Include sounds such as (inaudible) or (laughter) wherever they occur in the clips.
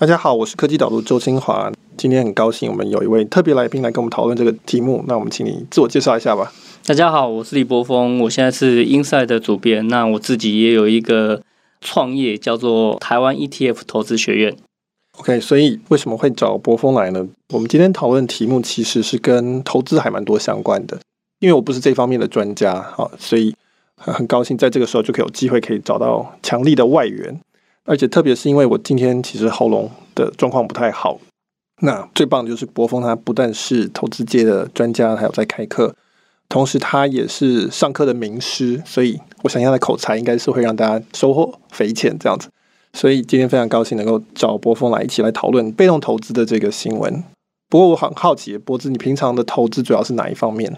大家好，我是科技导读周清华。今天很高兴，我们有一位特别来宾来跟我们讨论这个题目。那我们请你自我介绍一下吧。大家好，我是李柏锋，我现在是 Inside 的主编。那我自己也有一个创业，叫做台湾 ETF 投资学院。OK，所以为什么会找博峰来呢？我们今天讨论题目其实是跟投资还蛮多相关的。因为我不是这方面的专家啊，所以很高兴在这个时候就可以有机会可以找到强力的外援。而且特别是因为我今天其实喉咙的状况不太好，那最棒的就是博峰，他不但是投资界的专家，还有在开课，同时他也是上课的名师，所以我想他的口才应该是会让大家收获匪浅这样子。所以今天非常高兴能够找博峰来一起来讨论被动投资的这个新闻。不过我很好奇，博子，你平常的投资主要是哪一方面？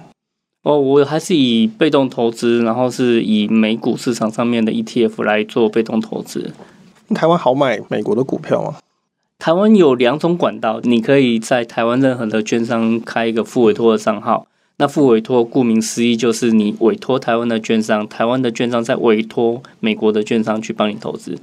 哦，我还是以被动投资，然后是以美股市场上面的 ETF 来做被动投资。台湾好买美国的股票吗？台湾有两种管道，你可以在台湾任何的券商开一个副委托的账号。那副委托顾名思义就是你委托台湾的券商，台湾的券商再委托美国的券商去帮你投资，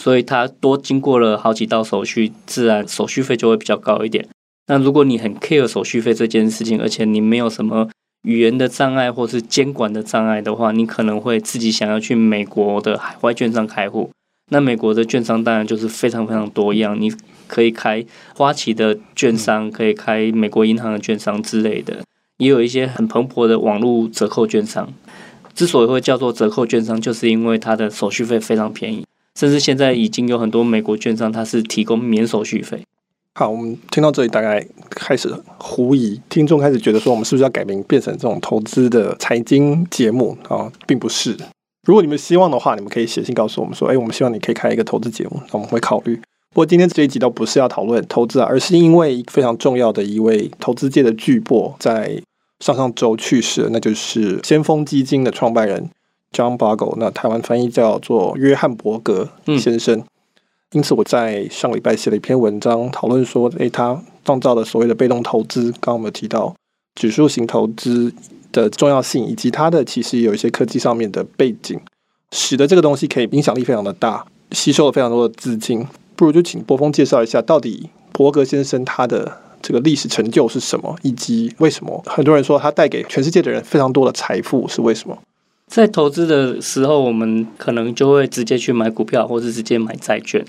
所以它多经过了好几道手续，自然手续费就会比较高一点。那如果你很 care 手续费这件事情，而且你没有什么语言的障碍或是监管的障碍的话，你可能会自己想要去美国的海外券商开户。那美国的券商当然就是非常非常多样，你可以开花旗的券商，可以开美国银行的券商之类的，也有一些很蓬勃的网络折扣券商。之所以会叫做折扣券商，就是因为它的手续费非常便宜，甚至现在已经有很多美国券商它是提供免手续费。好，我们听到这里大概开始狐疑，听众开始觉得说，我们是不是要改名变成这种投资的财经节目啊？并不是。如果你们希望的话，你们可以写信告诉我们说：“哎，我们希望你可以开一个投资节目，那我们会考虑。”不过今天这一集倒不是要讨论投资啊，而是因为非常重要的一位投资界的巨擘在上上周去世，那就是先锋基金的创办人 John Bogle，那台湾翻译叫做约翰伯格先生。因此我在上礼拜写了一篇文章，讨论说：“哎，他创造了所谓的被动投资，刚刚我们提到指数型投资。”的重要性，以及它的其实有一些科技上面的背景，使得这个东西可以影响力非常的大，吸收了非常多的资金。不如就请波峰介绍一下，到底伯格先生他的这个历史成就是什么，以及为什么很多人说他带给全世界的人非常多的财富是为什么？在投资的时候，我们可能就会直接去买股票，或是直接买债券。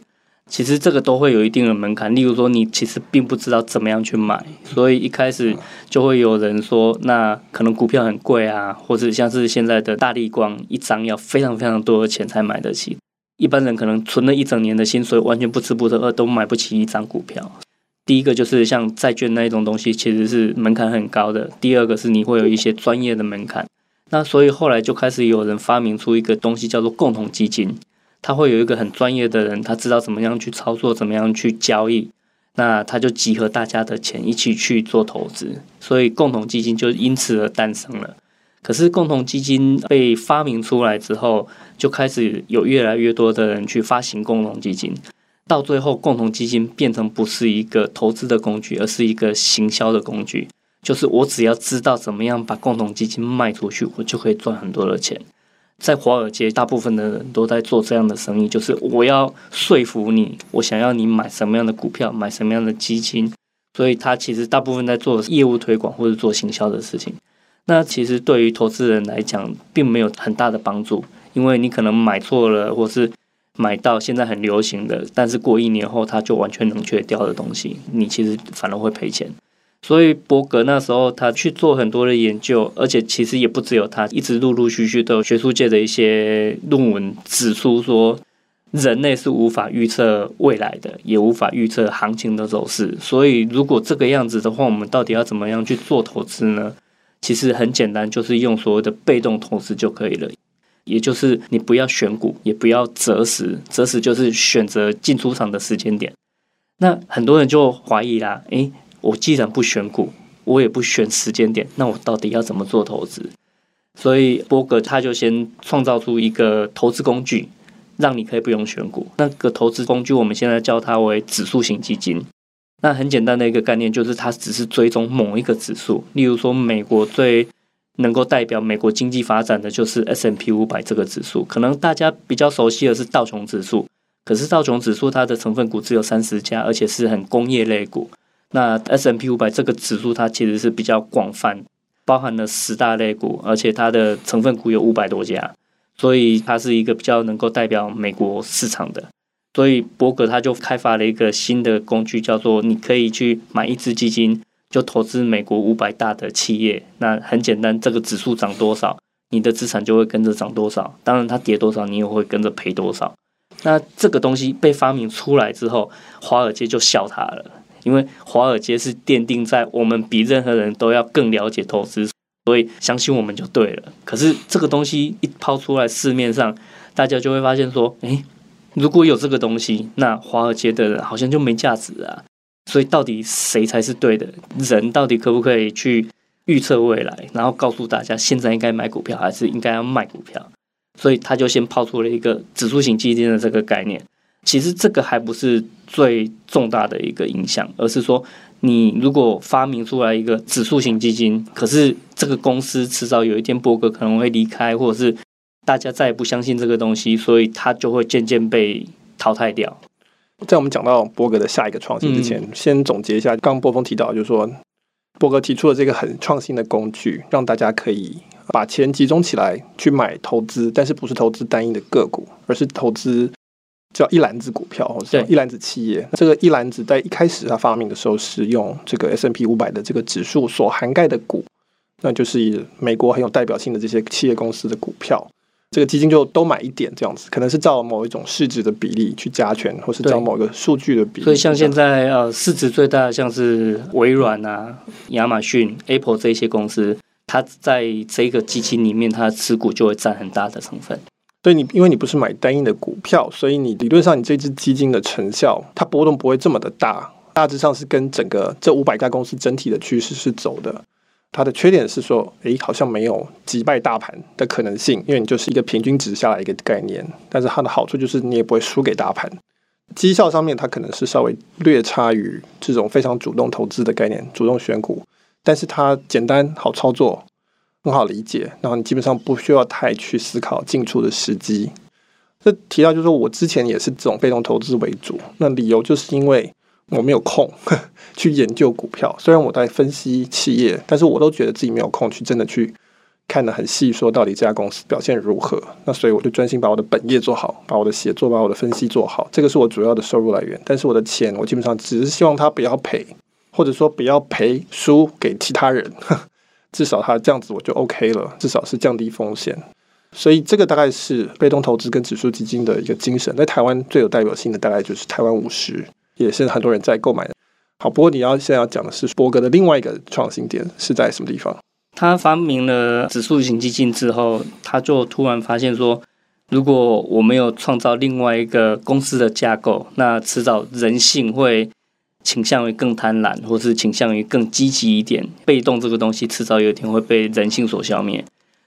其实这个都会有一定的门槛，例如说你其实并不知道怎么样去买，所以一开始就会有人说，那可能股票很贵啊，或者像是现在的大立光，一张要非常非常多的钱才买得起，一般人可能存了一整年的薪水，完全不吃不喝都买不起一张股票。第一个就是像债券那一种东西，其实是门槛很高的；第二个是你会有一些专业的门槛，那所以后来就开始有人发明出一个东西，叫做共同基金。他会有一个很专业的人，他知道怎么样去操作，怎么样去交易，那他就集合大家的钱一起去做投资，所以共同基金就因此而诞生了。可是共同基金被发明出来之后，就开始有越来越多的人去发行共同基金，到最后共同基金变成不是一个投资的工具，而是一个行销的工具，就是我只要知道怎么样把共同基金卖出去，我就可以赚很多的钱。在华尔街，大部分的人都在做这样的生意，就是我要说服你，我想要你买什么样的股票，买什么样的基金，所以他其实大部分在做业务推广或者做行销的事情。那其实对于投资人来讲，并没有很大的帮助，因为你可能买错了，或是买到现在很流行的，但是过一年后它就完全冷却掉的东西，你其实反而会赔钱。所以伯格那时候他去做很多的研究，而且其实也不只有他，一直陆陆续续都有学术界的一些论文指出说，人类是无法预测未来的，也无法预测行情的走势。所以如果这个样子的话，我们到底要怎么样去做投资呢？其实很简单，就是用所谓的被动投资就可以了，也就是你不要选股，也不要择时，择时就是选择进出场的时间点。那很多人就怀疑啦，诶。我既然不选股，我也不选时间点，那我到底要怎么做投资？所以伯格他就先创造出一个投资工具，让你可以不用选股。那个投资工具我们现在叫它为指数型基金。那很简单的一个概念就是，它只是追踪某一个指数。例如说，美国最能够代表美国经济发展的就是 S&P 五百这个指数。可能大家比较熟悉的是道琼指数。可是道琼指数它的成分股只有三十家，而且是很工业类股。那 S M P 五百这个指数它其实是比较广泛，包含了十大类股，而且它的成分股有五百多家，所以它是一个比较能够代表美国市场的。所以伯格他就开发了一个新的工具，叫做你可以去买一支基金，就投资美国五百大的企业。那很简单，这个指数涨多少，你的资产就会跟着涨多少。当然它跌多少，你也会跟着赔多少。那这个东西被发明出来之后，华尔街就笑他了，因为华尔街是奠定在我们比任何人都要更了解投资，所以相信我们就对了。可是这个东西一抛出来市面上，大家就会发现说，诶。如果有这个东西，那华尔街的人好像就没价值啊。所以到底谁才是对的？人到底可不可以去预测未来，然后告诉大家现在应该买股票还是应该要卖股票？所以他就先抛出了一个指数型基金的这个概念。其实这个还不是最重大的一个影响，而是说你如果发明出来一个指数型基金，可是这个公司迟早有一天伯格可能会离开，或者是。大家再也不相信这个东西，所以它就会渐渐被淘汰掉。在我们讲到伯格的下一个创新之前，嗯、先总结一下，刚刚波峰提到，就是说伯格提出了这个很创新的工具，让大家可以把钱集中起来去买投资，但是不是投资单一的个股，而是投资叫一篮子股票，或者一篮子企业。这个一篮子在一开始它发明的时候是用这个 S&P 五百的这个指数所涵盖的股，那就是美国很有代表性的这些企业公司的股票。这个基金就都买一点这样子，可能是照某一种市值的比例去加权，或是照某个数据的比例。所以像现在呃市值最大的像是微软啊、亚马逊、Apple 这些公司，它在这个基金里面，它的持股就会占很大的成分。对你，因为你不是买单一的股票，所以你理论上你这支基金的成效，它波动不会这么的大，大致上是跟整个这五百家公司整体的趋势是走的。它的缺点是说，诶，好像没有击败大盘的可能性，因为你就是一个平均值下来一个概念。但是它的好处就是你也不会输给大盘，绩效上面它可能是稍微略差于这种非常主动投资的概念，主动选股。但是它简单好操作，很好理解，然后你基本上不需要太去思考进出的时机。这提到就是说我之前也是这种被动投资为主，那理由就是因为。我没有空 (laughs) 去研究股票，虽然我在分析企业，但是我都觉得自己没有空去真的去看得很细，说到底这家公司表现如何。那所以我就专心把我的本业做好，把我的写作、把我的分析做好，这个是我主要的收入来源。但是我的钱，我基本上只是希望他不要赔，或者说不要赔输给其他人，至少他这样子我就 OK 了，至少是降低风险。所以这个大概是被动投资跟指数基金的一个精神。在台湾最有代表性的大概就是台湾五十。也是很多人在购买的。好，不过你要现在要讲的是伯格的另外一个创新点是在什么地方？他发明了指数型基金之后，他就突然发现说，如果我没有创造另外一个公司的架构，那迟早人性会倾向于更贪婪，或是倾向于更积极一点。被动这个东西迟早有一天会被人性所消灭，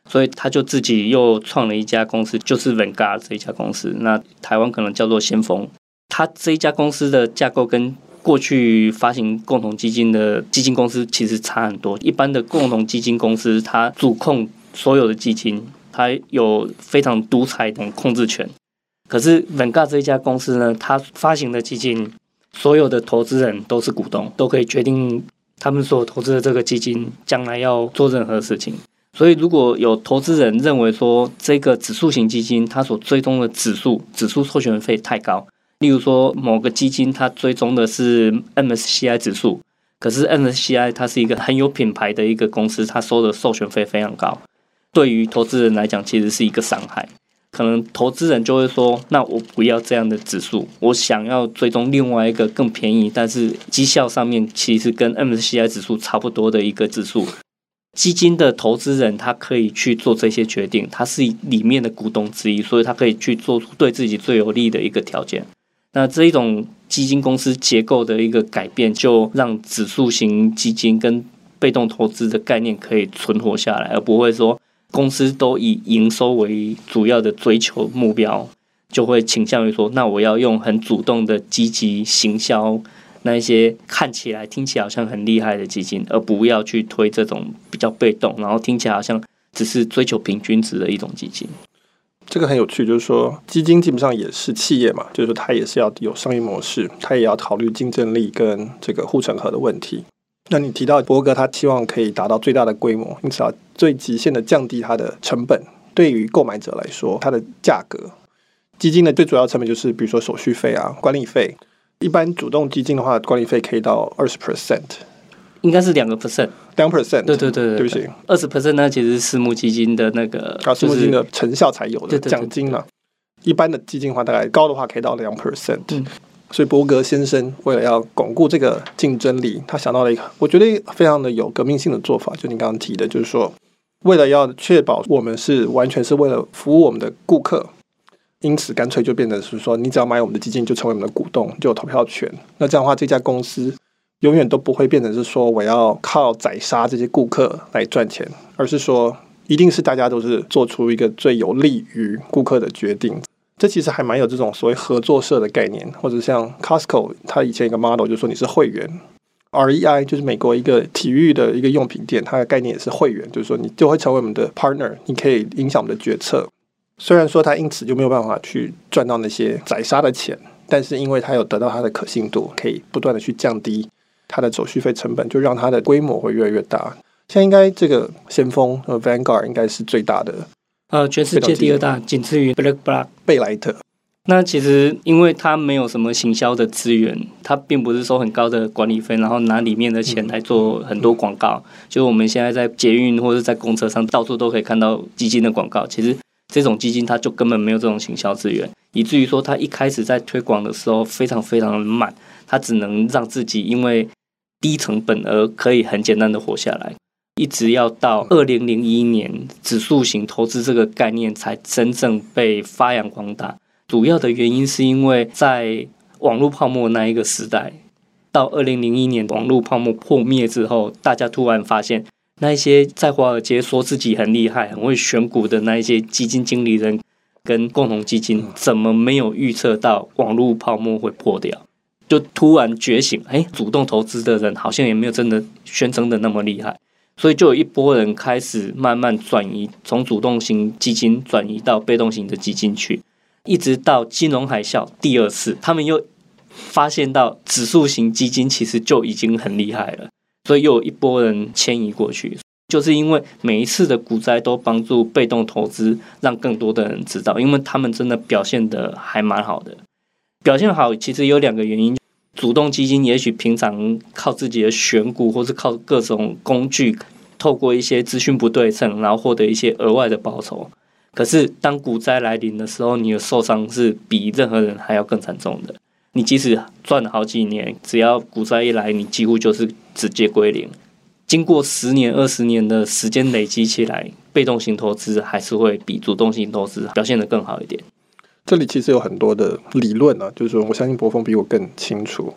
所以他就自己又创了一家公司，就是 Vanguard 这一家公司。那台湾可能叫做先锋。他这一家公司的架构跟过去发行共同基金的基金公司其实差很多。一般的共同基金公司，它主控所有的基金，它有非常独裁的控制权。可是 Vanguard 这一家公司呢，它发行的基金，所有的投资人都是股东，都可以决定他们所投资的这个基金将来要做任何事情。所以，如果有投资人认为说这个指数型基金它所追踪的指数指数授权费太高。例如说，某个基金它追踪的是 MSCI 指数，可是 MSCI 它是一个很有品牌的一个公司，它收的授权费非常高，对于投资人来讲，其实是一个伤害。可能投资人就会说：“那我不要这样的指数，我想要追踪另外一个更便宜，但是绩效上面其实跟 MSCI 指数差不多的一个指数。”基金的投资人他可以去做这些决定，他是里面的股东之一，所以他可以去做出对自己最有利的一个条件。那这一种基金公司结构的一个改变，就让指数型基金跟被动投资的概念可以存活下来，而不会说公司都以营收为主要的追求目标，就会倾向于说，那我要用很主动的积极行销那一些看起来听起来好像很厉害的基金，而不要去推这种比较被动，然后听起来好像只是追求平均值的一种基金。这个很有趣，就是说基金基本上也是企业嘛，就是说它也是要有商业模式，它也要考虑竞争力跟这个护城河的问题。那你提到伯格，他希望可以达到最大的规模，因此要最极限的降低它的成本。对于购买者来说，它的价格，基金的最主要成本就是比如说手续费啊、管理费。一般主动基金的话，管理费可以到二十 percent。应该是两个 percent，两 percent，对对对对，对不起，二十 percent 呢，其实是私募基金的那个，啊，私募基金的成效才有的奖金嘛。一般的基金的话，大概高的话可以到两 percent。嗯，所以伯格先生为了要巩固这个竞争力，他想到了一个我觉得非常的有革命性的做法，就你刚刚提的，就是说，为了要确保我们是完全是为了服务我们的顾客，因此干脆就变成是说，你只要买我们的基金，就成为我们的股东，就有投票权。那这样的话，这家公司。永远都不会变成是说我要靠宰杀这些顾客来赚钱，而是说一定是大家都是做出一个最有利于顾客的决定。这其实还蛮有这种所谓合作社的概念，或者像 Costco，它以前一个 model 就是说你是会员，REI 就是美国一个体育的一个用品店，它的概念也是会员，就是说你就会成为我们的 partner，你可以影响我们的决策。虽然说它因此就没有办法去赚到那些宰杀的钱，但是因为它有得到它的可信度，可以不断的去降低。它的手续费成本就让它的规模会越来越大。现在应该这个先锋呃 Vanguard 应该是最大的，呃，全世界第二大，仅次于 BlackRock 贝莱特。那其实因为它没有什么行销的资源，它并不是收很高的管理费，然后拿里面的钱来做很多广告。嗯、就我们现在在捷运或者在公车上到处都可以看到基金的广告。其实这种基金它就根本没有这种行销资源，以至于说它一开始在推广的时候非常非常的慢，它只能让自己因为低成本而可以很简单的活下来，一直要到二零零一年，指数型投资这个概念才真正被发扬光大。主要的原因是因为在网络泡沫那一个时代，到二零零一年网络泡沫破灭之后，大家突然发现，那一些在华尔街说自己很厉害、很会选股的那一些基金经理人跟共同基金，怎么没有预测到网络泡沫会破掉？就突然觉醒，哎，主动投资的人好像也没有真的宣称的那么厉害，所以就有一波人开始慢慢转移，从主动型基金转移到被动型的基金去，一直到金融海啸第二次，他们又发现到指数型基金其实就已经很厉害了，所以又有一波人迁移过去，就是因为每一次的股灾都帮助被动投资让更多的人知道，因为他们真的表现得还蛮好的。表现好，其实有两个原因。主动基金也许平常靠自己的选股，或是靠各种工具，透过一些资讯不对称，然后获得一些额外的报酬。可是当股灾来临的时候，你的受伤是比任何人还要更惨重的。你即使赚了好几年，只要股灾一来，你几乎就是直接归零。经过十年、二十年的时间累积起来，被动型投资还是会比主动型投资表现得更好一点。这里其实有很多的理论啊，就是说，我相信博峰比我更清楚。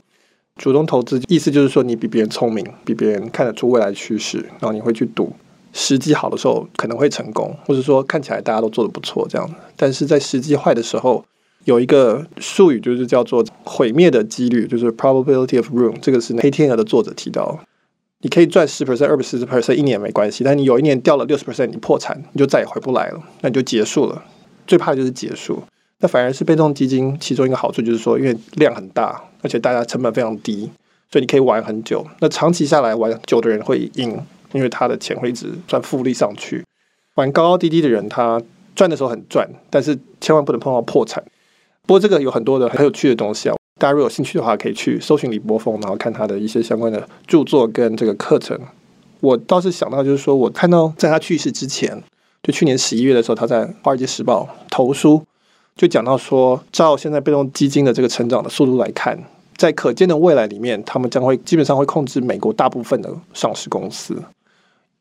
主动投资意思就是说，你比别人聪明，比别人看得出未来趋势，然后你会去赌，时机好的时候可能会成功，或者说看起来大家都做得不错这样。但是在时机坏的时候，有一个术语就是叫做毁灭的几率，就是 probability of ruin。这个是黑天鹅的作者提到，你可以赚十 percent、二十 percent 一年没关系，但你有一年掉了六十 percent，你破产，你就再也回不来了，那你就结束了。最怕的就是结束。那反而是被动基金，其中一个好处就是说，因为量很大，而且大家成本非常低，所以你可以玩很久。那长期下来玩久的人会赢，因为他的钱会一直赚复利上去。玩高高低低的人，他赚的时候很赚，但是千万不能碰到破产。不过这个有很多的很有趣的东西啊，大家如果有兴趣的话，可以去搜寻李柏锋，然后看他的一些相关的著作跟这个课程。我倒是想到，就是说我看到在他去世之前，就去年十一月的时候，他在《华尔街时报》投书。就讲到说，照现在被动基金的这个成长的速度来看，在可见的未来里面，他们将会基本上会控制美国大部分的上市公司，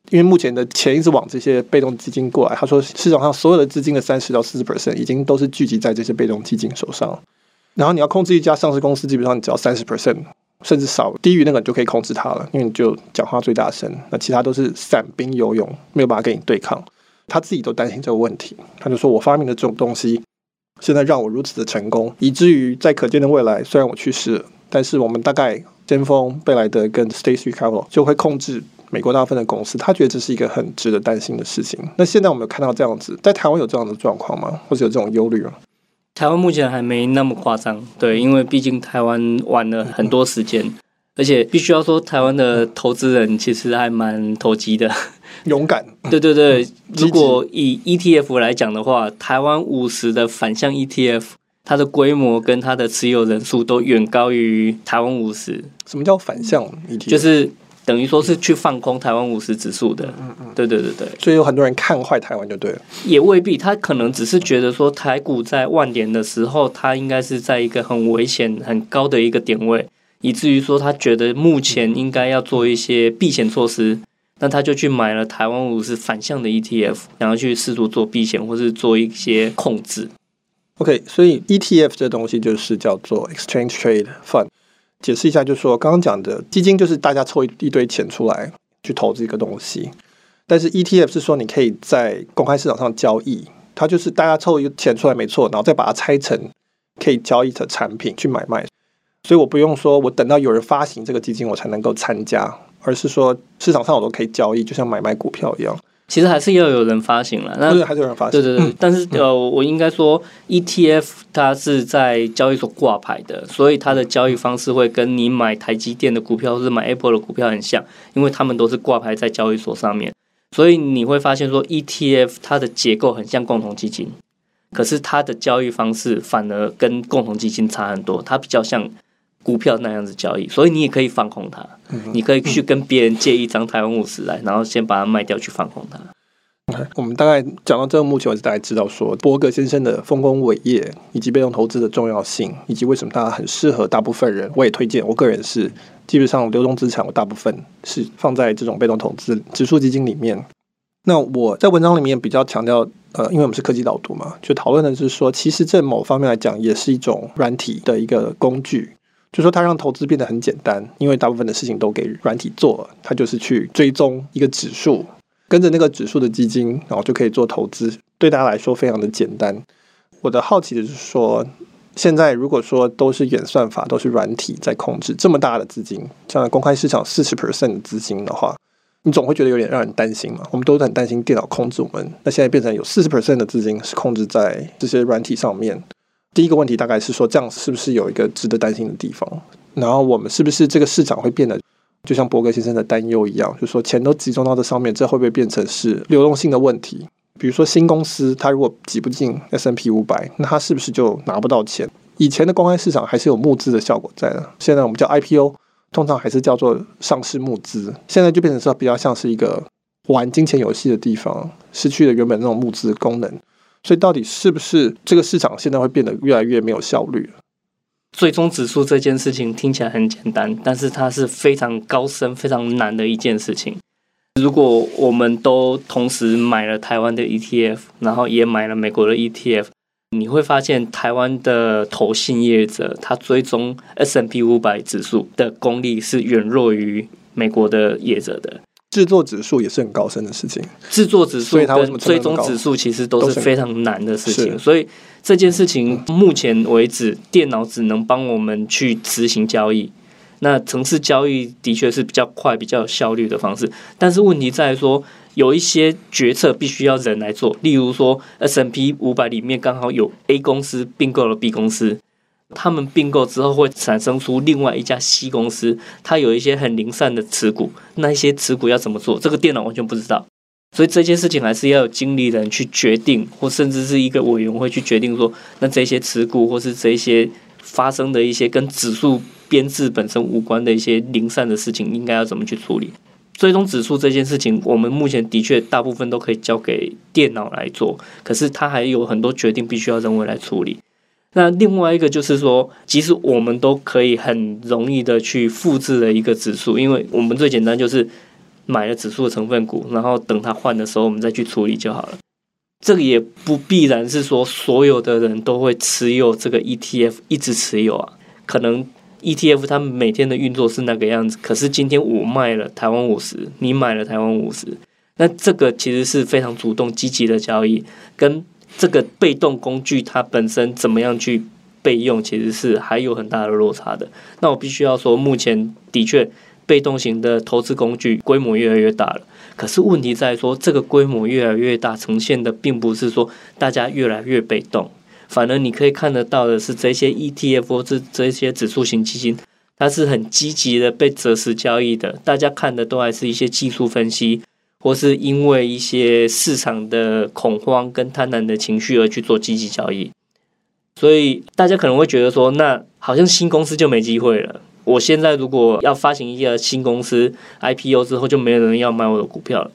因为目前的钱一直往这些被动基金过来。他说，市场上所有的资金的三十到四十 percent 已经都是聚集在这些被动基金手上。然后你要控制一家上市公司，基本上你只要三十 percent，甚至少低于那个你就可以控制它了，因为你就讲话最大声。那其他都是散兵游勇，没有办法跟你对抗。他自己都担心这个问题，他就说我发明的这种东西。现在让我如此的成功，以至于在可见的未来，虽然我去世了，但是我们大概先锋贝莱德跟 State Street Capital 就会控制美国大部分的公司，他觉得这是一个很值得担心的事情。那现在我们有看到这样子，在台湾有这样的状况吗？或者有这种忧虑吗？台湾目前还没那么夸张，对，因为毕竟台湾玩了很多时间，而且必须要说，台湾的投资人其实还蛮投机的，勇敢。(laughs) 对对对，(laughs) 如果以 ETF 来讲的话，台湾五十的反向 ETF，它的规模跟它的持有人数都远高于台湾五十。什么叫反向 ETF？就是。等于说是去放空台湾五十指数的，嗯嗯，对对对对，所以有很多人看坏台湾就对了，也未必，他可能只是觉得说台股在万点的时候，它应该是在一个很危险、很高的一个点位，以至于说他觉得目前应该要做一些避险措施，那他就去买了台湾五十反向的 ETF，然后去试图做避险或是做一些控制。OK，所以 ETF 这东西就是叫做 Exchange Trade Fund。解释一下，就是说刚刚讲的基金就是大家凑一堆钱出来去投资一个东西，但是 ETF 是说你可以在公开市场上交易，它就是大家凑一个钱出来没错，然后再把它拆成可以交易的产品去买卖，所以我不用说我等到有人发行这个基金我才能够参加，而是说市场上我都可以交易，就像买卖股票一样。其实还是要有人发行了，那对还是有人发行。对对对，但是呃，我应该说，ETF 它是在交易所挂牌的，所以它的交易方式会跟你买台积电的股票或是买 Apple 的股票很像，因为他们都是挂牌在交易所上面，所以你会发现说，ETF 它的结构很像共同基金，可是它的交易方式反而跟共同基金差很多，它比较像。股票那样子交易，所以你也可以放空它。你可以去跟别人借一张台湾五十来，然后先把它卖掉去放空它。Okay, 我们大概讲到这个目前为止，大家知道说伯格先生的丰功伟业，以及被动投资的重要性，以及为什么它很适合大部分人。我也推荐，我个人是基本上流动资产，我大部分是放在这种被动投资指数基金里面。那我在文章里面比较强调，呃，因为我们是科技导读嘛，就讨论的是说，其实在某方面来讲，也是一种软体的一个工具。就说它让投资变得很简单，因为大部分的事情都给软体做了，它就是去追踪一个指数，跟着那个指数的基金，然后就可以做投资，对大家来说非常的简单。我的好奇的就是说，现在如果说都是演算法，都是软体在控制这么大的资金，像公开市场四十 percent 的资金的话，你总会觉得有点让人担心嘛。我们都很担心电脑控制我们，那现在变成有四十 percent 的资金是控制在这些软体上面。第一个问题大概是说，这样是不是有一个值得担心的地方？然后我们是不是这个市场会变得就像伯格先生的担忧一样，就是说钱都集中到这上面，这会不会变成是流动性的问题？比如说新公司它如果挤不进 S&P 五百，那它是不是就拿不到钱？以前的公开市场还是有募资的效果在的，现在我们叫 IPO，通常还是叫做上市募资，现在就变成说比较像是一个玩金钱游戏的地方，失去了原本那种募资功能。所以，到底是不是这个市场现在会变得越来越没有效率了？追踪指数这件事情听起来很简单，但是它是非常高深、非常难的一件事情。如果我们都同时买了台湾的 ETF，然后也买了美国的 ETF，你会发现台湾的投信业者他追踪 S&P 五百指数的功力是远弱于美国的业者的。制作指数也是很高深的事情，制作指数跟追踪指数其实都是非常难的事情，所以这件事情目前为止，电脑只能帮我们去执行交易。那程式交易的确是比较快、比较有效率的方式，但是问题在于说，有一些决策必须要人来做，例如说 S&P 五百里面刚好有 A 公司并购了 B 公司。他们并购之后会产生出另外一家 C 公司，它有一些很零散的持股，那一些持股要怎么做？这个电脑完全不知道，所以这件事情还是要有经理人去决定，或甚至是一个委员会去决定说，那这些持股或是这些发生的一些跟指数编制本身无关的一些零散的事情，应该要怎么去处理？追踪指数这件事情，我们目前的确大部分都可以交给电脑来做，可是它还有很多决定必须要人为来处理。那另外一个就是说，其实我们都可以很容易的去复制的一个指数，因为我们最简单就是买了指数的成分股，然后等它换的时候，我们再去处理就好了。这个也不必然是说所有的人都会持有这个 ETF 一直持有啊，可能 ETF 它每天的运作是那个样子，可是今天我卖了台湾五十，你买了台湾五十，那这个其实是非常主动积极的交易，跟。这个被动工具它本身怎么样去备用，其实是还有很大的落差的。那我必须要说，目前的确被动型的投资工具规模越来越大了。可是问题在说，这个规模越来越大，呈现的并不是说大家越来越被动，反而你可以看得到的是，这些 ETF 或这这些指数型基金，它是很积极的被择时交易的。大家看的都还是一些技术分析，或是因为一些市场的恐慌跟贪婪的情绪而去做积极交易。所以大家可能会觉得说，那好像新公司就没机会了。我现在如果要发行一个新公司 IPO 之后，就没有人要买我的股票了。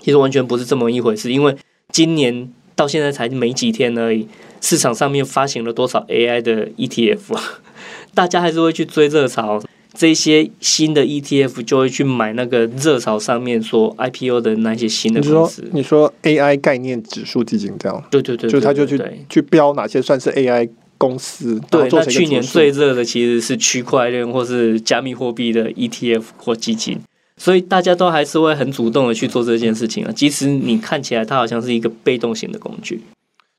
其实完全不是这么一回事，因为今年到现在才没几天而已，市场上面发行了多少 AI 的 ETF 啊？(laughs) 大家还是会去追热潮，这些新的 ETF 就会去买那个热潮上面说 IPO 的那些新的公司。你说，你说 AI 概念指数基金这样？对对对，对，就他就去去标哪些算是 AI 公司。对，那去年最热的其实是区块链或是加密货币的 ETF 或基金，所以大家都还是会很主动的去做这件事情啊。即使你看起来它好像是一个被动型的工具，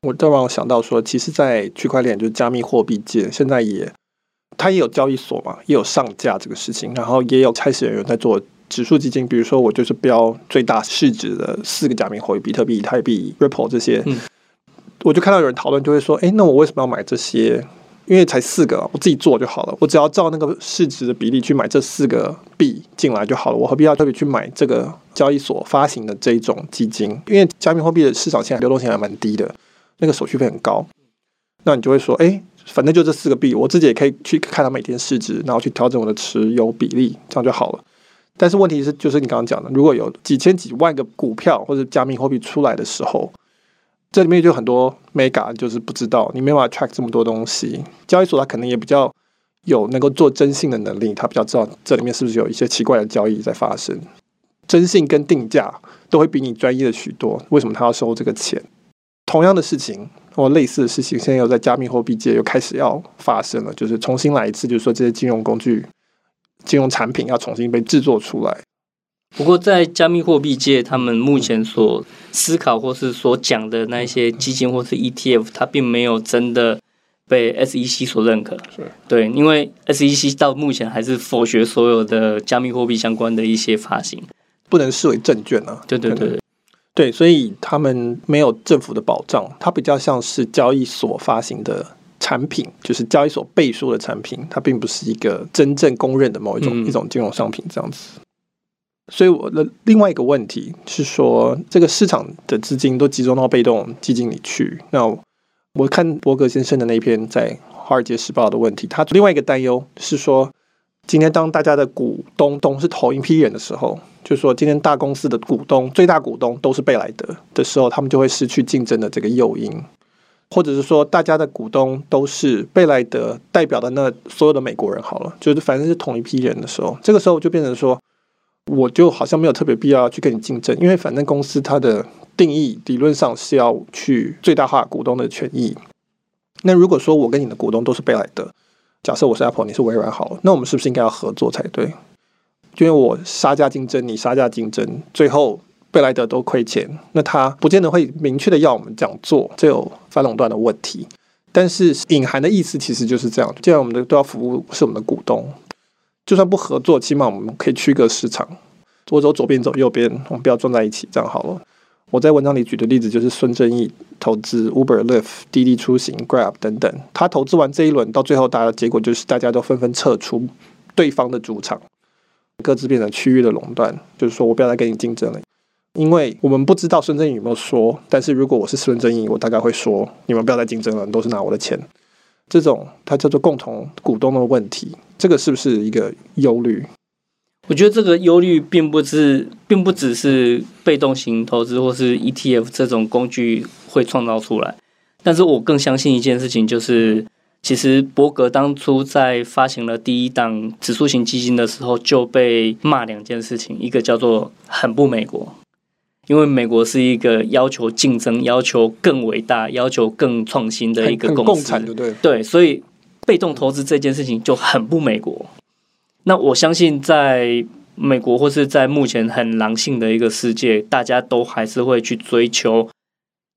我倒让我想到说，其实，在区块链就是加密货币界，现在也。它也有交易所嘛，也有上架这个事情，然后也有开始有人在做指数基金，比如说我就是标最大市值的四个加密货币，比特币、以太币、Ripple 这些，嗯，我就看到有人讨论，就会说，哎，那我为什么要买这些？因为才四个，我自己做就好了，我只要照那个市值的比例去买这四个币进来就好了，我何必要特别去买这个交易所发行的这一种基金？因为加密货币的市场现在流动性还蛮低的，那个手续费很高，那你就会说，哎。反正就这四个币，我自己也可以去看它每天市值，然后去调整我的持有比例，这样就好了。但是问题是，就是你刚刚讲的，如果有几千几万个股票或者加密货币出来的时候，这里面就很多 mega 就是不知道，你没办法 track 这么多东西。交易所它可能也比较有能够做征信的能力，它比较知道这里面是不是有一些奇怪的交易在发生。征信跟定价都会比你专业的许多，为什么他要收这个钱？同样的事情。或类似的事情，现在又在加密货币界又开始要发生了，就是重新来一次，就是说这些金融工具、金融产品要重新被制作出来。不过，在加密货币界，他们目前所思考或是所讲的那些基金或是 ETF，它并没有真的被 SEC 所认可。是对，因为 SEC 到目前还是否决所有的加密货币相关的一些发行，不能视为证券啊。对对对。对，所以他们没有政府的保障，它比较像是交易所发行的产品，就是交易所背书的产品，它并不是一个真正公认的某一种、嗯、一种金融商品这样子。所以我的另外一个问题是说，这个市场的资金都集中到被动基金里去。那我看伯格先生的那篇在《华尔街时报》的问题，他另外一个担忧是说，今天当大家的股东都是同一批人的时候。就是说，今天大公司的股东、最大股东都是贝莱德的时候，他们就会失去竞争的这个诱因；或者是说，大家的股东都是贝莱德代表的那所有的美国人，好了，就是反正是同一批人的时候，这个时候就变成说，我就好像没有特别必要去跟你竞争，因为反正公司它的定义理论上是要去最大化股东的权益。那如果说我跟你的股东都是贝莱德，假设我是 Apple，你是微软，好，那我们是不是应该要合作才对？因为我杀价竞争，你杀价竞争，最后贝莱德都亏钱，那他不见得会明确的要我们这样做，这有反垄断的问题。但是隐含的意思其实就是这样，既然我们的都要服务是我们的股东，就算不合作，起码我们可以区隔市场，我走左边走右边，我们不要撞在一起，这样好了。我在文章里举的例子就是孙正义投资 Uber、Lyft、滴滴出行、Grab 等等，他投资完这一轮，到最后大家结果就是大家都纷纷撤出对方的主场。各自变成区域的垄断，就是说我不要再跟你竞争了，因为我们不知道孙正义有没有说，但是如果我是孙正义，我大概会说，你们不要再竞争了，都是拿我的钱。这种它叫做共同股东的问题，这个是不是一个忧虑？我觉得这个忧虑并不是，并不只是被动型投资或是 ETF 这种工具会创造出来，但是我更相信一件事情，就是。其实伯格当初在发行了第一档指数型基金的时候，就被骂两件事情，一个叫做很不美国，因为美国是一个要求竞争、要求更伟大、要求更创新的一个公司，对对？对，所以被动投资这件事情就很不美国。那我相信，在美国或是在目前很狼性的一个世界，大家都还是会去追求。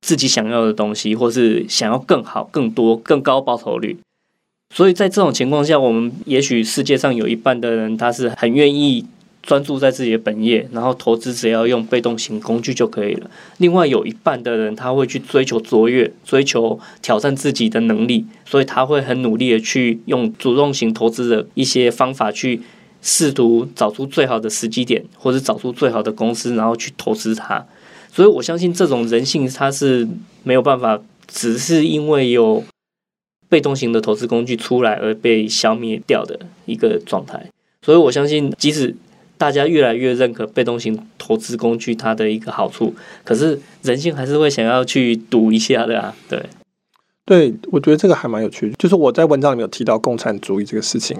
自己想要的东西，或是想要更好、更多、更高报酬率，所以在这种情况下，我们也许世界上有一半的人他是很愿意专注在自己的本业，然后投资只要用被动型工具就可以了。另外有一半的人他会去追求卓越，追求挑战自己的能力，所以他会很努力的去用主动型投资的一些方法去试图找出最好的时机点，或者找出最好的公司，然后去投资它。所以我相信这种人性它是没有办法，只是因为有。被动型的投资工具出来而被消灭掉的一个状态，所以我相信，即使大家越来越认可被动型投资工具它的一个好处，可是人性还是会想要去赌一下的啊。对，对，我觉得这个还蛮有趣。就是我在文章里面有提到共产主义这个事情，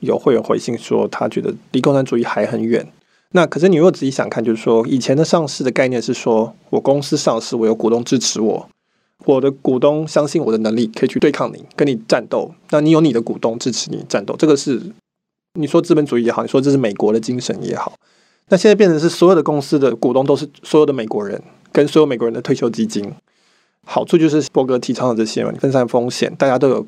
有会有回信说他觉得离共产主义还很远。那可是你如果仔细想看，就是说以前的上市的概念是说我公司上市，我有股东支持我。我的股东相信我的能力可以去对抗你，跟你战斗。那你有你的股东支持你战斗，这个是你说资本主义也好，你说这是美国的精神也好。那现在变成是所有的公司的股东都是所有的美国人，跟所有美国人的退休基金。好处就是伯格提倡的这些嘛，分散风险，大家都有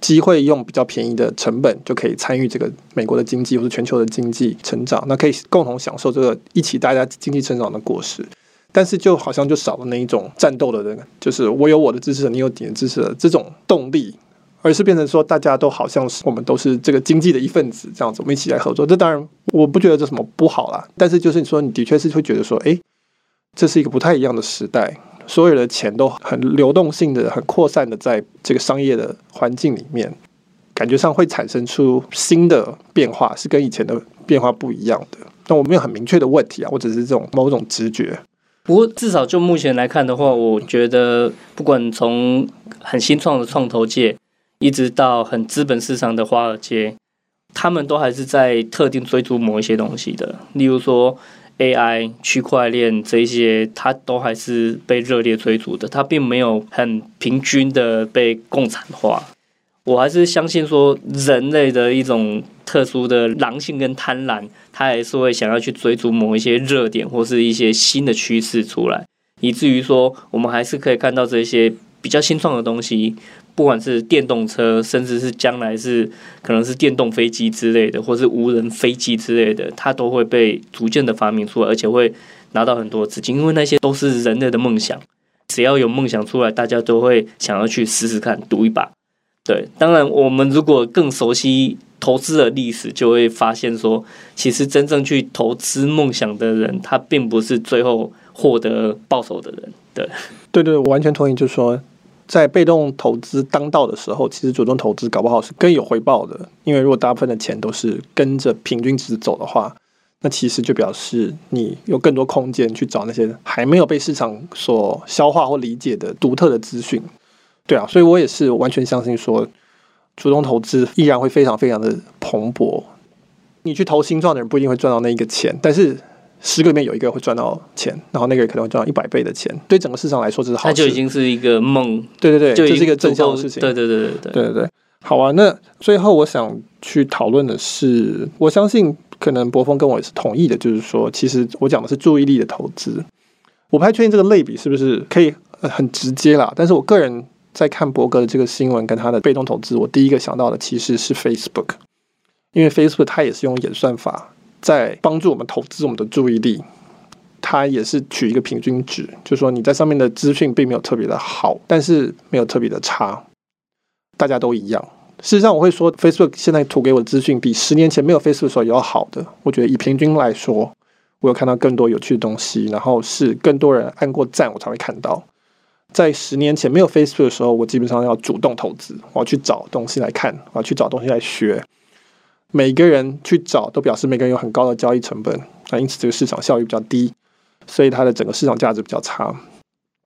机会用比较便宜的成本就可以参与这个美国的经济或者全球的经济成长，那可以共同享受这个一起大家经济成长的果实。但是就好像就少了那一种战斗的人，就是我有我的支持，你有你的支持的这种动力，而是变成说大家都好像是我们都是这个经济的一份子，这样子我们一起来合作。这当然我不觉得这什么不好啦，但是就是你说你的确是会觉得说，诶，这是一个不太一样的时代，所有的钱都很流动性的、很扩散的在这个商业的环境里面，感觉上会产生出新的变化，是跟以前的变化不一样的。但我没有很明确的问题啊，我只是这种某种直觉。不过，至少就目前来看的话，我觉得不管从很新创的创投界，一直到很资本市场的华尔街，他们都还是在特定追逐某一些东西的。例如说 AI、区块链这些，它都还是被热烈追逐的，它并没有很平均的被共产化。我还是相信说，人类的一种特殊的狼性跟贪婪，他还是会想要去追逐某一些热点或是一些新的趋势出来，以至于说，我们还是可以看到这些比较新创的东西，不管是电动车，甚至是将来是可能是电动飞机之类的，或是无人飞机之类的，它都会被逐渐的发明出来，而且会拿到很多资金，因为那些都是人类的梦想。只要有梦想出来，大家都会想要去试试看，赌一把。对，当然，我们如果更熟悉投资的历史，就会发现说，其实真正去投资梦想的人，他并不是最后获得报酬的人。对，对对，我完全同意。就是说，在被动投资当道的时候，其实主动投资搞不好是更有回报的。因为如果大部分的钱都是跟着平均值走的话，那其实就表示你有更多空间去找那些还没有被市场所消化或理解的独特的资讯。对啊，所以我也是完全相信说，主动投资依然会非常非常的蓬勃。你去投新创的人不一定会赚到那一个钱，但是十个里面有一个会赚到钱，然后那个人可能会赚到一百倍的钱。对整个市场来说，这是好事。那就已经是一个梦。对对对，这是一个正向的事情。对对对对对对对对。好啊，那最后我想去讨论的是，我相信可能博峰跟我也是同意的，就是说，其实我讲的是注意力的投资。我不太确定这个类比是不是可以很直接啦，但是我个人。在看博格的这个新闻跟他的被动投资，我第一个想到的其实是 Facebook，因为 Facebook 它也是用演算法在帮助我们投资我们的注意力，它也是取一个平均值，就是说你在上面的资讯并没有特别的好，但是没有特别的差，大家都一样。事实上，我会说 Facebook 现在吐给我的资讯比十年前没有 Facebook 的时候也要好的。我觉得以平均来说，我有看到更多有趣的东西，然后是更多人按过赞，我才会看到。在十年前没有 Facebook 的时候，我基本上要主动投资，我要去找东西来看，我要去找东西来学。每个人去找都表示每个人有很高的交易成本，那因此这个市场效率比较低，所以它的整个市场价值比较差。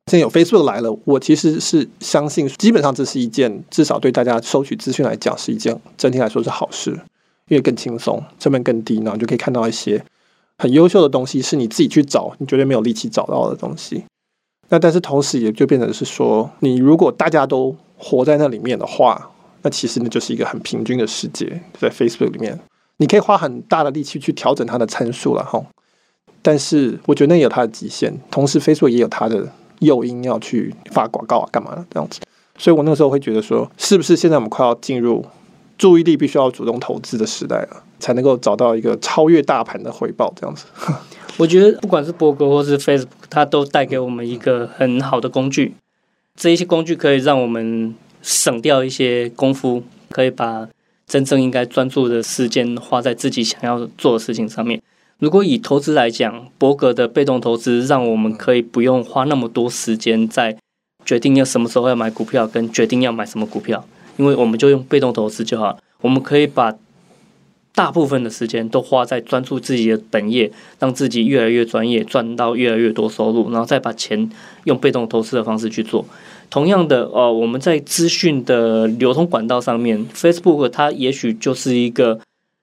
现在有 Facebook 来了，我其实是相信，基本上这是一件至少对大家收取资讯来讲是一件整体来说是好事，因为更轻松，成本更低，然后你就可以看到一些很优秀的东西，是你自己去找，你绝对没有力气找到的东西。那但是同时也就变成是说，你如果大家都活在那里面的话，那其实那就是一个很平均的世界，在 Facebook 里面，你可以花很大的力气去调整它的参数了哈。但是我觉得那也有它的极限，同时 Facebook 也有它的诱因要去发广告啊，干嘛的这样子。所以我那时候会觉得说，是不是现在我们快要进入注意力必须要主动投资的时代了，才能够找到一个超越大盘的回报这样子。(laughs) 我觉得不管是博格或是 Facebook，它都带给我们一个很好的工具。这一些工具可以让我们省掉一些功夫，可以把真正应该专注的时间花在自己想要做的事情上面。如果以投资来讲，伯格的被动投资让我们可以不用花那么多时间在决定要什么时候要买股票，跟决定要买什么股票，因为我们就用被动投资就好。我们可以把大部分的时间都花在专注自己的本业，让自己越来越专业，赚到越来越多收入，然后再把钱用被动投资的方式去做。同样的，呃，我们在资讯的流通管道上面，Facebook 它也许就是一个，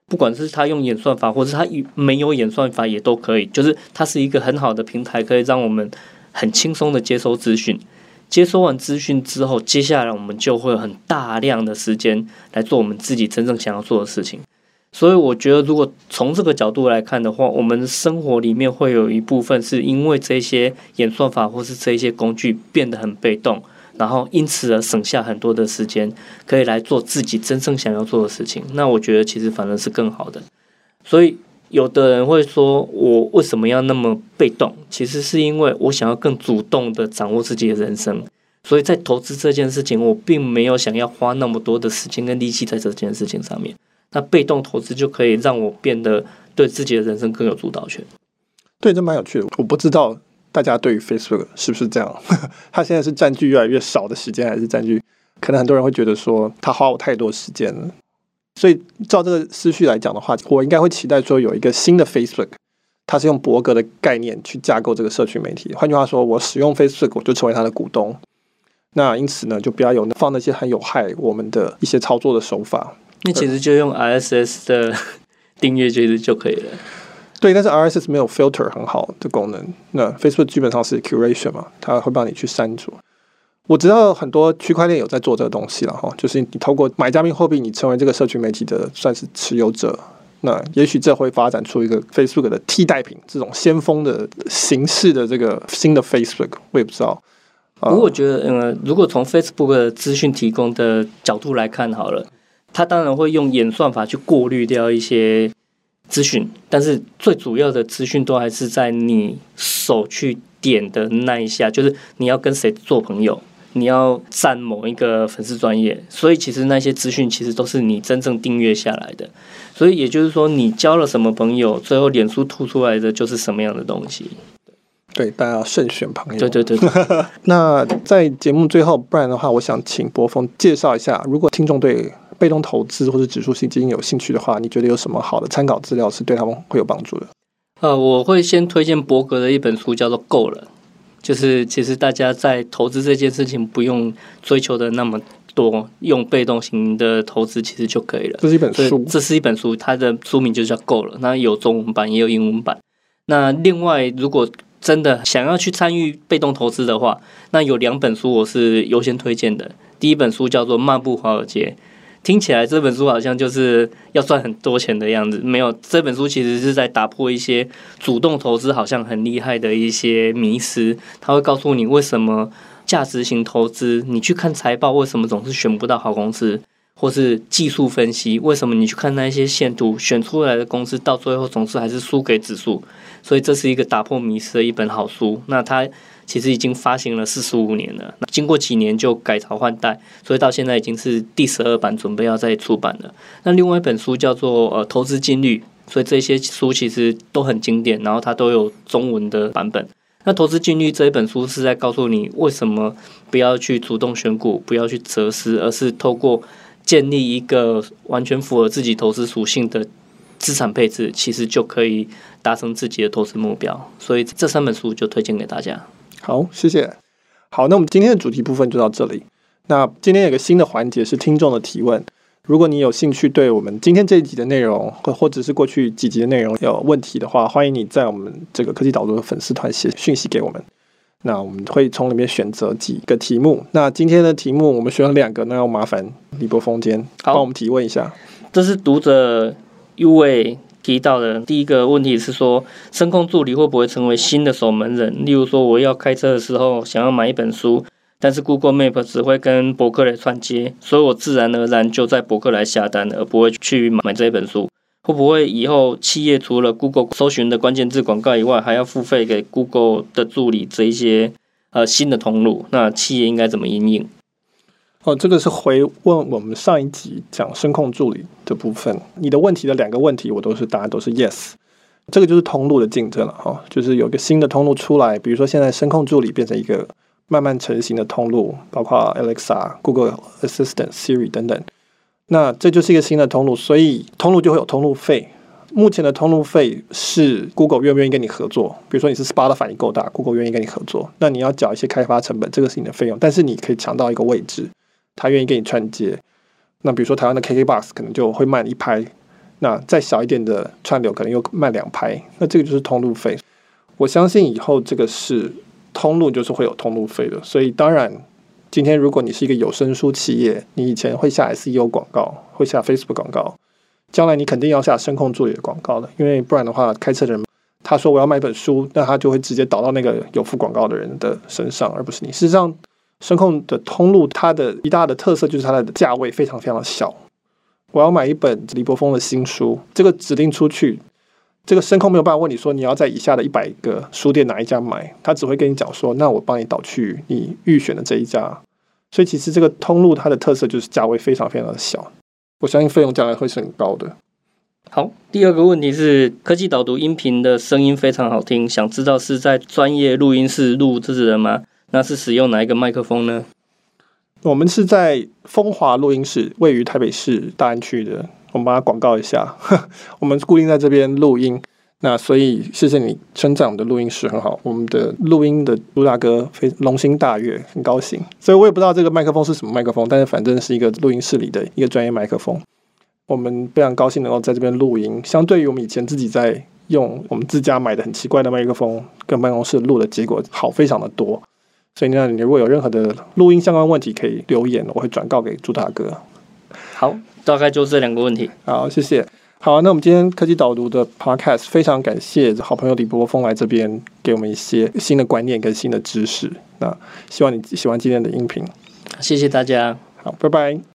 不管是它用演算法，或者它没有演算法也都可以，就是它是一个很好的平台，可以让我们很轻松的接收资讯。接收完资讯之后，接下来我们就会有很大量的时间来做我们自己真正想要做的事情。所以我觉得，如果从这个角度来看的话，我们生活里面会有一部分是因为这些演算法或是这些工具变得很被动，然后因此而省下很多的时间，可以来做自己真正想要做的事情。那我觉得其实反而是更好的。所以有的人会说，我为什么要那么被动？其实是因为我想要更主动的掌握自己的人生。所以在投资这件事情，我并没有想要花那么多的时间跟力气在这件事情上面。那被动投资就可以让我变得对自己的人生更有主导权。对，这蛮有趣的。我不知道大家对于 Facebook 是不是这样？(laughs) 它现在是占据越来越少的时间，还是占据？可能很多人会觉得说，它花我太多时间了。所以照这个思绪来讲的话，我应该会期待说有一个新的 Facebook，它是用博格的概念去架构这个社群媒体。换句话说，我使用 Facebook，我就成为它的股东。那因此呢，就不要有放那些很有害我们的一些操作的手法。那其实就用 RSS 的 (laughs) 订阅其实就可以了。对，但是 RSS 没有 filter 很好的功能。那 Facebook 基本上是 curation 嘛，它会帮你去删除。我知道很多区块链有在做这个东西了哈，就是你透过买加密货币，你成为这个社群媒体的算是持有者。那也许这会发展出一个 Facebook 的替代品，这种先锋的形式的这个新的 Facebook，我也不知道。不过我觉得，嗯，如果从 Facebook 的资讯提供的角度来看，好了。它当然会用演算法去过滤掉一些资讯，但是最主要的资讯都还是在你手去点的那一下，就是你要跟谁做朋友，你要赞某一个粉丝专业，所以其实那些资讯其实都是你真正订阅下来的。所以也就是说，你交了什么朋友，最后脸书吐出来的就是什么样的东西。对，大家要慎选朋友。对对对，对。(laughs) 那在节目最后，不然的话，我想请柏锋介绍一下，如果听众对被动投资或者指数型基金有兴趣的话，你觉得有什么好的参考资料是对他们会有帮助的？呃，我会先推荐伯格的一本书，叫做《够了》，就是其实大家在投资这件事情不用追求的那么多，用被动型的投资其实就可以了。这是一本书，这是一本书，它的书名就叫《够了》，那有中文版也有英文版。那另外，如果真的想要去参与被动投资的话，那有两本书我是优先推荐的。第一本书叫做《漫步华尔街》。听起来这本书好像就是要赚很多钱的样子，没有，这本书其实是在打破一些主动投资好像很厉害的一些迷思。他会告诉你为什么价值型投资，你去看财报为什么总是选不到好公司，或是技术分析为什么你去看那些线图选出来的公司到最后总是还是输给指数。所以这是一个打破迷失的一本好书。那它。其实已经发行了四十五年了，那经过几年就改朝换代，所以到现在已经是第十二版，准备要再出版了。那另外一本书叫做呃投资金律，所以这些书其实都很经典，然后它都有中文的版本。那投资金律这一本书是在告诉你为什么不要去主动选股，不要去择时，而是透过建立一个完全符合自己投资属性的资产配置，其实就可以达成自己的投资目标。所以这三本书就推荐给大家。好，谢谢。好，那我们今天的主题部分就到这里。那今天有个新的环节是听众的提问。如果你有兴趣对我们今天这一集的内容，或或者是过去几集的内容有问题的话，欢迎你在我们这个科技导读的粉丝团写讯息给我们。那我们会从里面选择几个题目。那今天的题目我们选了两个，那要麻烦李博峰先帮我们提问一下。这是读者因为。提到的第一个问题是说，声控助理会不会成为新的守门人？例如说，我要开车的时候想要买一本书，但是 Google Map 只会跟博客来串接，所以我自然而然就在博客来下单，而不会去买这本书。会不会以后企业除了 Google 搜寻的关键字广告以外，还要付费给 Google 的助理这一些呃新的通路？那企业应该怎么因应？哦，这个是回问我们上一集讲声控助理的部分。你的问题的两个问题，我都是答案都是 yes。这个就是通路的竞争了哈、哦，就是有个新的通路出来，比如说现在声控助理变成一个慢慢成型的通路，包括 Alexa、Google Assistant、Siri 等等。那这就是一个新的通路，所以通路就会有通路费。目前的通路费是 Google 愿不愿意跟你合作？比如说你是 Spotify 够大，Google 愿意跟你合作，那你要缴一些开发成本，这个是你的费用。但是你可以抢到一个位置，他愿意跟你串接。那比如说台湾的 KKBOX 可能就会慢一拍，那再小一点的串流可能又慢两拍，那这个就是通路费。我相信以后这个是通路就是会有通路费的，所以当然。今天，如果你是一个有声书企业，你以前会下 SEO 广告，会下 Facebook 广告，将来你肯定要下声控助理的广告的，因为不然的话，开车的人他说我要买本书，那他就会直接导到那个有付广告的人的身上，而不是你。事实上，声控的通路它的一大的特色就是它的价位非常非常的小。我要买一本李柏峰的新书，这个指定出去。这个声控没有办法问你说，你要在以下的一百个书店哪一家买，他只会跟你讲说，那我帮你导去你预选的这一家。所以其实这个通路它的特色就是价位非常非常的小，我相信费用将来会是很高的。好，第二个问题是科技导读音频的声音非常好听，想知道是在专业录音室录制的吗？那是使用哪一个麦克风呢？我们是在风华录音室，位于台北市大安区的。我们把它广告一下，(laughs) 我们固定在这边录音。那所以谢谢你称赞我们的录音室很好，我们的录音的朱大哥非龙心大悦，很高兴。所以我也不知道这个麦克风是什么麦克风，但是反正是一个录音室里的一个专业麦克风。我们非常高兴能够在这边录音。相对于我们以前自己在用我们自家买的很奇怪的麦克风跟办公室录的结果好非常的多。所以呢，你如果有任何的录音相关问题，可以留言，我会转告给朱大哥。好。大概就这两个问题。好，谢谢。好，那我们今天科技导读的 Podcast 非常感谢好朋友李波峰来这边给我们一些新的观念跟新的知识。那希望你喜欢今天的音频。谢谢大家。好，拜拜。